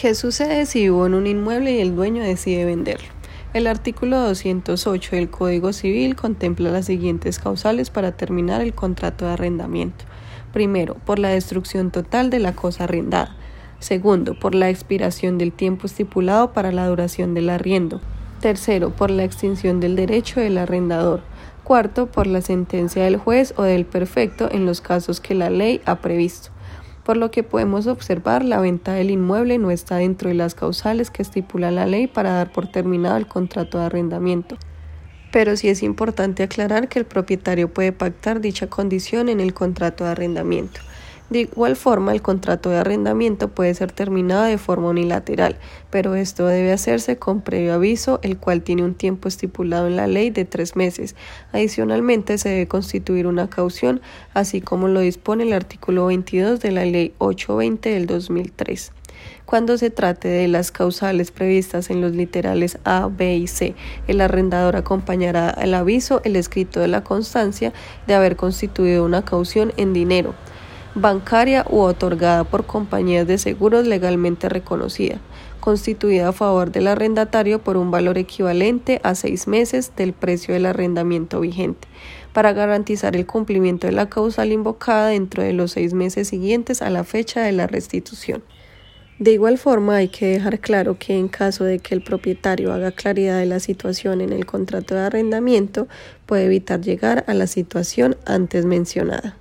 ¿Qué sucede si vivo en un inmueble y el dueño decide venderlo? El artículo 208 del Código Civil contempla las siguientes causales para terminar el contrato de arrendamiento. Primero, por la destrucción total de la cosa arrendada. Segundo, por la expiración del tiempo estipulado para la duración del arriendo. Tercero, por la extinción del derecho del arrendador. Cuarto, por la sentencia del juez o del perfecto en los casos que la ley ha previsto por lo que podemos observar la venta del inmueble no está dentro de las causales que estipula la ley para dar por terminado el contrato de arrendamiento. Pero sí es importante aclarar que el propietario puede pactar dicha condición en el contrato de arrendamiento. De igual forma, el contrato de arrendamiento puede ser terminado de forma unilateral, pero esto debe hacerse con previo aviso, el cual tiene un tiempo estipulado en la ley de tres meses. Adicionalmente, se debe constituir una caución, así como lo dispone el artículo 22 de la ley 820 del 2003. Cuando se trate de las causales previstas en los literales A, B y C, el arrendador acompañará al aviso el escrito de la constancia de haber constituido una caución en dinero bancaria u otorgada por compañías de seguros legalmente reconocida, constituida a favor del arrendatario por un valor equivalente a seis meses del precio del arrendamiento vigente, para garantizar el cumplimiento de la causal invocada dentro de los seis meses siguientes a la fecha de la restitución. De igual forma, hay que dejar claro que en caso de que el propietario haga claridad de la situación en el contrato de arrendamiento, puede evitar llegar a la situación antes mencionada.